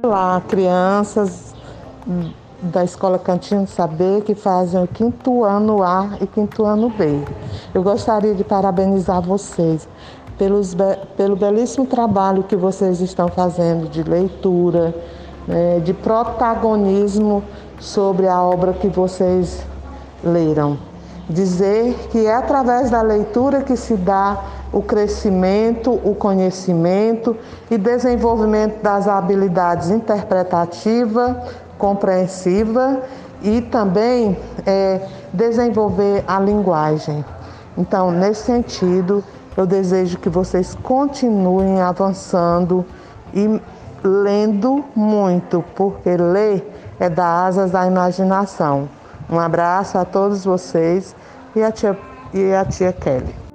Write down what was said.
Olá, crianças da Escola Cantinho Saber que fazem o quinto ano A e quinto ano B. Eu gostaria de parabenizar vocês pelos, pelo belíssimo trabalho que vocês estão fazendo de leitura, né, de protagonismo sobre a obra que vocês leram. Dizer que é através da leitura que se dá o crescimento, o conhecimento e desenvolvimento das habilidades interpretativa, compreensiva e também é, desenvolver a linguagem. Então, nesse sentido, eu desejo que vocês continuem avançando e lendo muito, porque ler é dar asas à imaginação. Um abraço a todos vocês e a tia, e a tia Kelly.